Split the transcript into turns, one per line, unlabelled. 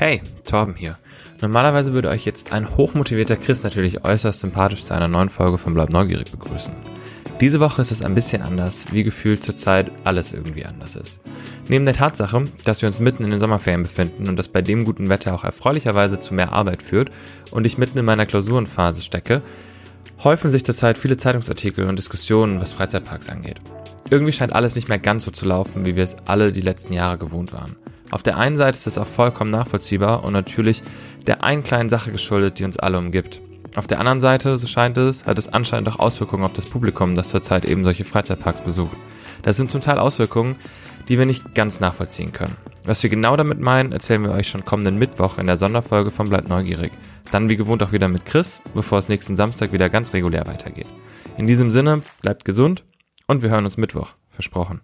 Hey, Torben hier. Normalerweise würde euch jetzt ein hochmotivierter Chris natürlich äußerst sympathisch zu einer neuen Folge von Bleib Neugierig begrüßen. Diese Woche ist es ein bisschen anders, wie gefühlt zurzeit alles irgendwie anders ist. Neben der Tatsache, dass wir uns mitten in den Sommerferien befinden und das bei dem guten Wetter auch erfreulicherweise zu mehr Arbeit führt und ich mitten in meiner Klausurenphase stecke, häufen sich zurzeit viele Zeitungsartikel und Diskussionen, was Freizeitparks angeht. Irgendwie scheint alles nicht mehr ganz so zu laufen, wie wir es alle die letzten Jahre gewohnt waren. Auf der einen Seite ist es auch vollkommen nachvollziehbar und natürlich der einen kleinen Sache geschuldet, die uns alle umgibt. Auf der anderen Seite, so scheint es, hat es anscheinend auch Auswirkungen auf das Publikum, das zurzeit eben solche Freizeitparks besucht. Das sind zum Teil Auswirkungen, die wir nicht ganz nachvollziehen können. Was wir genau damit meinen, erzählen wir euch schon kommenden Mittwoch in der Sonderfolge von Bleibt Neugierig. Dann wie gewohnt auch wieder mit Chris, bevor es nächsten Samstag wieder ganz regulär weitergeht. In diesem Sinne, bleibt gesund und wir hören uns Mittwoch. Versprochen.